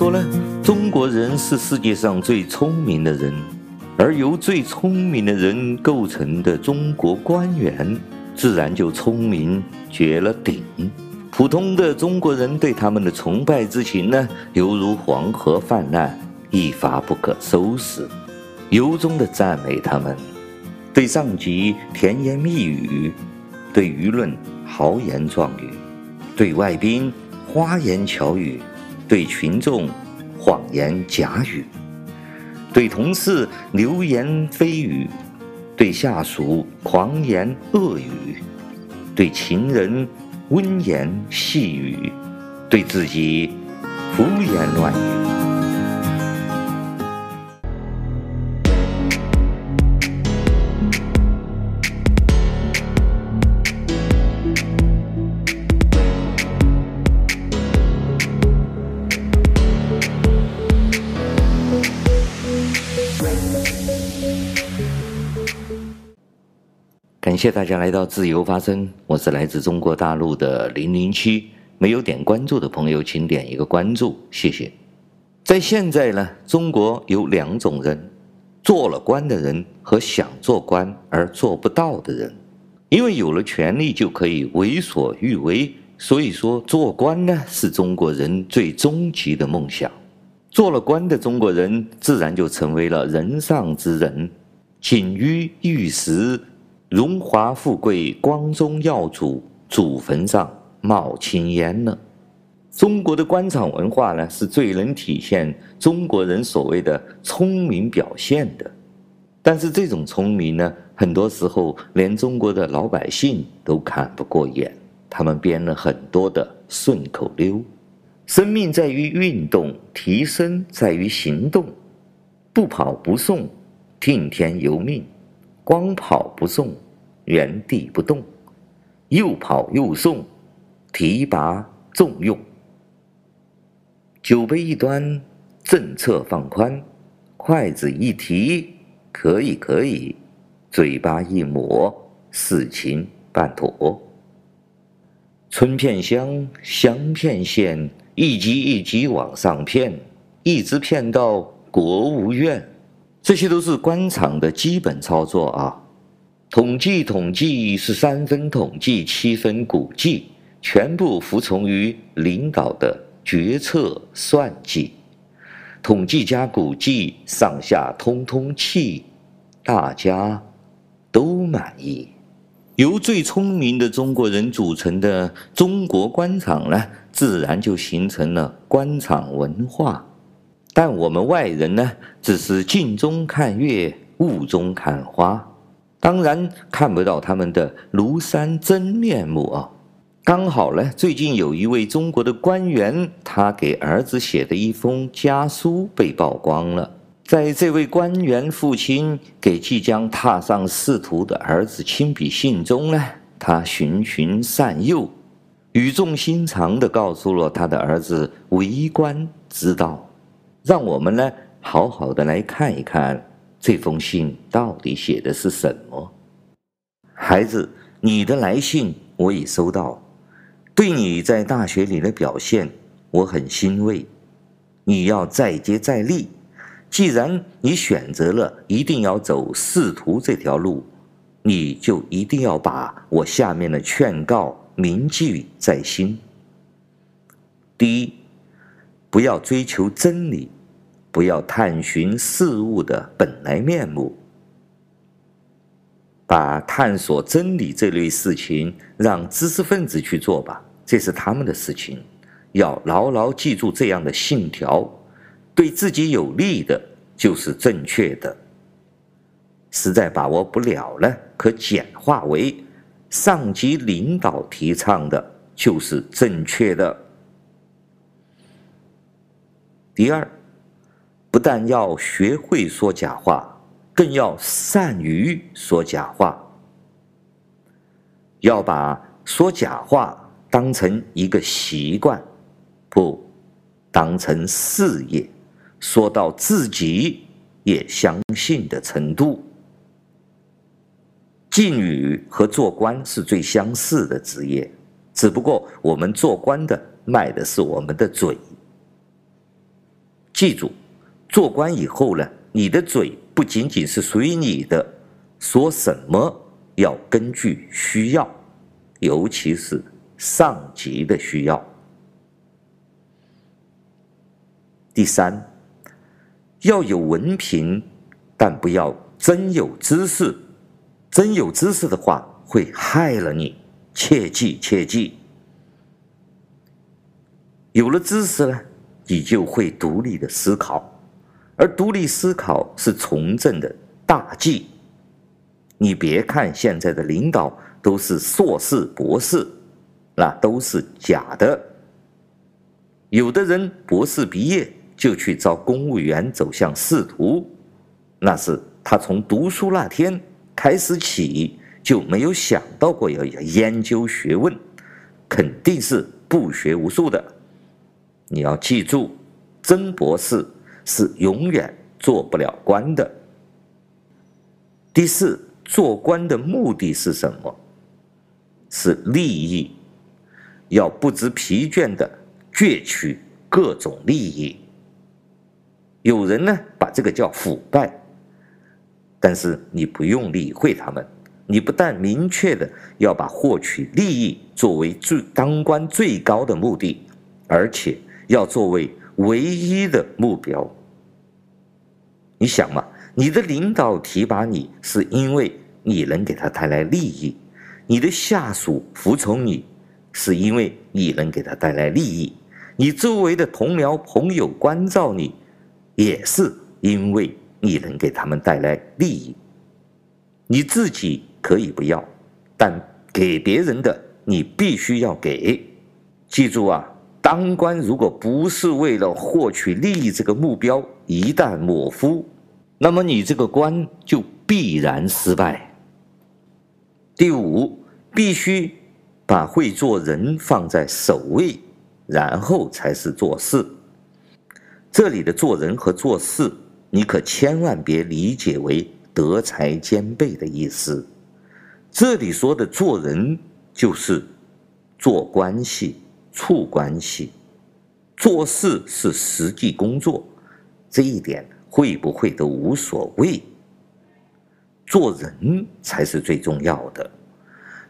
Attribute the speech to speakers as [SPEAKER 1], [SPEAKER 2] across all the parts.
[SPEAKER 1] 说呢，中国人是世界上最聪明的人，而由最聪明的人构成的中国官员，自然就聪明绝了顶。普通的中国人对他们的崇拜之情呢，犹如黄河泛滥，一发不可收拾，由衷的赞美他们，对上级甜言蜜语，对舆论豪言壮语，对外宾花言巧语，对群众谎言假语，对同事流言蜚语，对下属狂言恶语，对情人。温言细语，对自己胡言乱语。感谢大家来到自由发声，我是来自中国大陆的零零七。没有点关注的朋友，请点一个关注，谢谢。在现在呢，中国有两种人：做了官的人和想做官而做不到的人。因为有了权力就可以为所欲为，所以说做官呢是中国人最终极的梦想。做了官的中国人，自然就成为了人上之人，锦衣玉食。荣华富贵，光宗耀祖，祖坟上冒青烟了。中国的官场文化呢，是最能体现中国人所谓的聪明表现的。但是这种聪明呢，很多时候连中国的老百姓都看不过眼，他们编了很多的顺口溜。生命在于运动，提升在于行动。不跑不送，听天由命。光跑不送，原地不动；又跑又送，提拔重用。酒杯一端，政策放宽；筷子一提，可以可以；嘴巴一抹，事情办妥。春骗香，香骗线，一级一级往上骗，一直骗到国务院。这些都是官场的基本操作啊！统计统计是三分统计，七分估计，全部服从于领导的决策算计。统计加估计，上下通通气，大家都满意。由最聪明的中国人组成的中国官场呢，自然就形成了官场文化。但我们外人呢，只是镜中看月，雾中看花，当然看不到他们的庐山真面目啊。刚好呢，最近有一位中国的官员，他给儿子写的一封家书被曝光了。在这位官员父亲给即将踏上仕途的儿子亲笔信中呢，他循循善诱，语重心长地告诉了他的儿子为官之道。让我们呢，好好的来看一看这封信到底写的是什么。孩子，你的来信我已收到，对你在大学里的表现我很欣慰。你要再接再厉，既然你选择了一定要走仕途这条路，你就一定要把我下面的劝告铭记在心。第一。不要追求真理，不要探寻事物的本来面目，把探索真理这类事情让知识分子去做吧，这是他们的事情。要牢牢记住这样的信条：对自己有利的，就是正确的；实在把握不了了，可简化为上级领导提倡的，就是正确的。第二，不但要学会说假话，更要善于说假话。要把说假话当成一个习惯，不当成事业，说到自己也相信的程度。妓女和做官是最相似的职业，只不过我们做官的卖的是我们的嘴。记住，做官以后呢，你的嘴不仅仅是属于你的，说什么要根据需要，尤其是上级的需要。第三，要有文凭，但不要真有知识。真有知识的话，会害了你，切记切记。有了知识呢，你就会独立的思考，而独立思考是从政的大忌。你别看现在的领导都是硕士、博士，那都是假的。有的人博士毕业就去招公务员，走向仕途，那是他从读书那天开始起就没有想到过要研究学问，肯定是不学无术的。你要记住，真博士是永远做不了官的。第四，做官的目的是什么？是利益，要不知疲倦地攫取各种利益。有人呢，把这个叫腐败，但是你不用理会他们。你不但明确的要把获取利益作为最当官最高的目的，而且。要作为唯一的目标。你想嘛，你的领导提拔你，是因为你能给他带来利益；你的下属服从你，是因为你能给他带来利益；你周围的同僚朋友关照你，也是因为你能给他们带来利益。你自己可以不要，但给别人的你必须要给。记住啊！当官如果不是为了获取利益这个目标，一旦模糊，那么你这个官就必然失败。第五，必须把会做人放在首位，然后才是做事。这里的做人和做事，你可千万别理解为德才兼备的意思。这里说的做人，就是做关系。处关系，做事是实际工作，这一点会不会都无所谓。做人才是最重要的，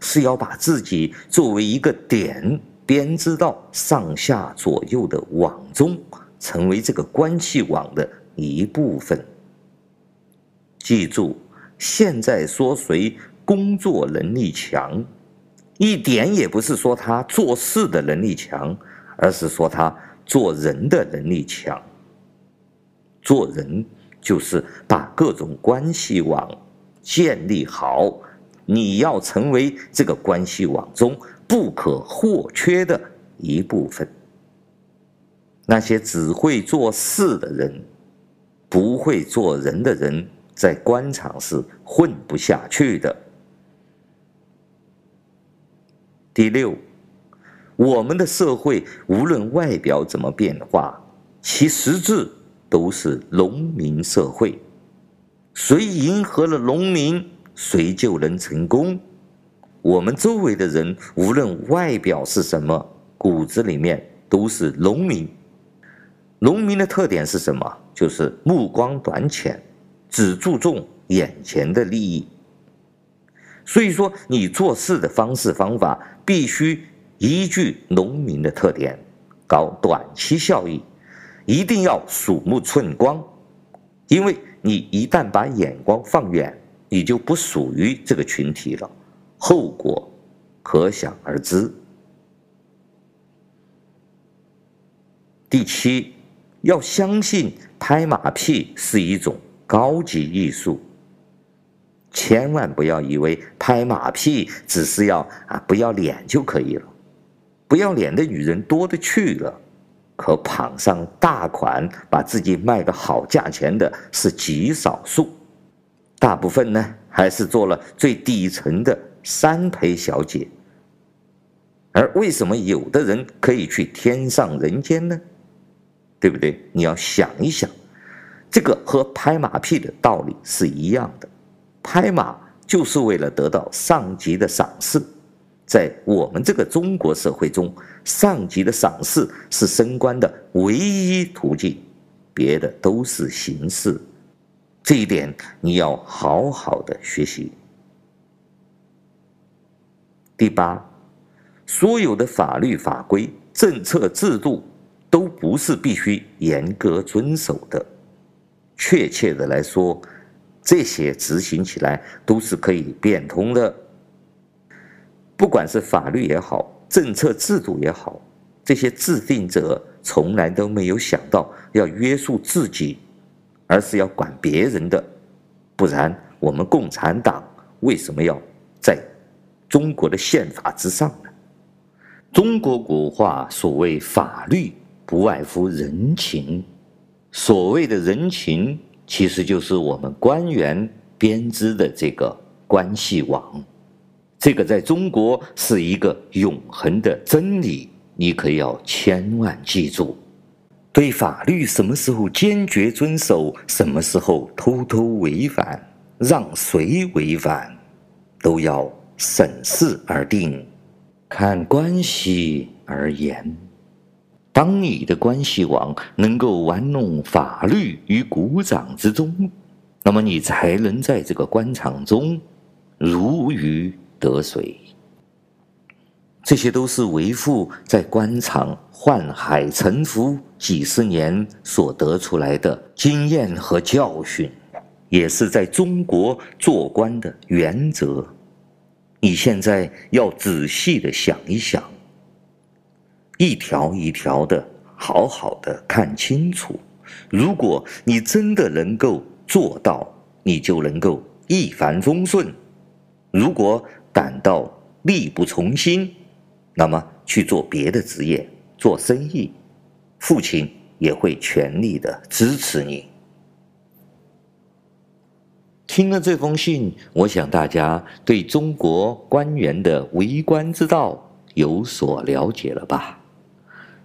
[SPEAKER 1] 是要把自己作为一个点，编织到上下左右的网中，成为这个关系网的一部分。记住，现在说谁工作能力强，一点也不是说他做事的能力强，而是说他做人的能力强。做人就是把各种关系网建立好，你要成为这个关系网中不可或缺的一部分。那些只会做事的人，不会做人的人，在官场是混不下去的。第六，我们的社会无论外表怎么变化，其实质都是农民社会。谁迎合了农民，谁就能成功。我们周围的人，无论外表是什么，骨子里面都是农民。农民的特点是什么？就是目光短浅，只注重眼前的利益。所以说，你做事的方式方法必须依据农民的特点，搞短期效益，一定要鼠目寸光。因为你一旦把眼光放远，你就不属于这个群体了，后果可想而知。第七，要相信拍马屁是一种高级艺术。千万不要以为拍马屁只是要啊不要脸就可以了，不要脸的女人多的去了，可捧上大款把自己卖个好价钱的是极少数，大部分呢还是做了最底层的三陪小姐。而为什么有的人可以去天上人间呢？对不对？你要想一想，这个和拍马屁的道理是一样的。拍马就是为了得到上级的赏识，在我们这个中国社会中，上级的赏识是升官的唯一途径。别的都是形式。这一点你要好好的学习。第八，所有的法律法规、政策制度都不是必须严格遵守的。确切的来说，这些执行起来都是可以变通的。不管是法律也好，政策制度也好，这些制定者从来都没有想到要约束自己。而是要管别人的，不然我们共产党为什么要在中国的宪法之上呢？中国古话所谓法律，不外乎人情。所谓的人情，其实就是我们官员编织的这个关系网。这个在中国是一个永恒的真理，你可要千万记住。对法律什么时候坚决遵守，什么时候偷偷违反，让谁违反，都要审视而定，看关系而言。当你的关系网能够玩弄法律于股掌之中，那么你才能在这个官场中如鱼得水。这些都是为父在官场宦海沉浮几十年所得出来的经验和教训，也是在中国做官的原则。你现在要仔细的想一想，一条一条的好好的看清楚。如果你真的能够做到，你就能够一帆风顺；如果感到力不从心，那么去做别的职业，做生意，父亲也会全力的支持你。听了这封信，我想大家对中国官员的为官之道有所了解了吧？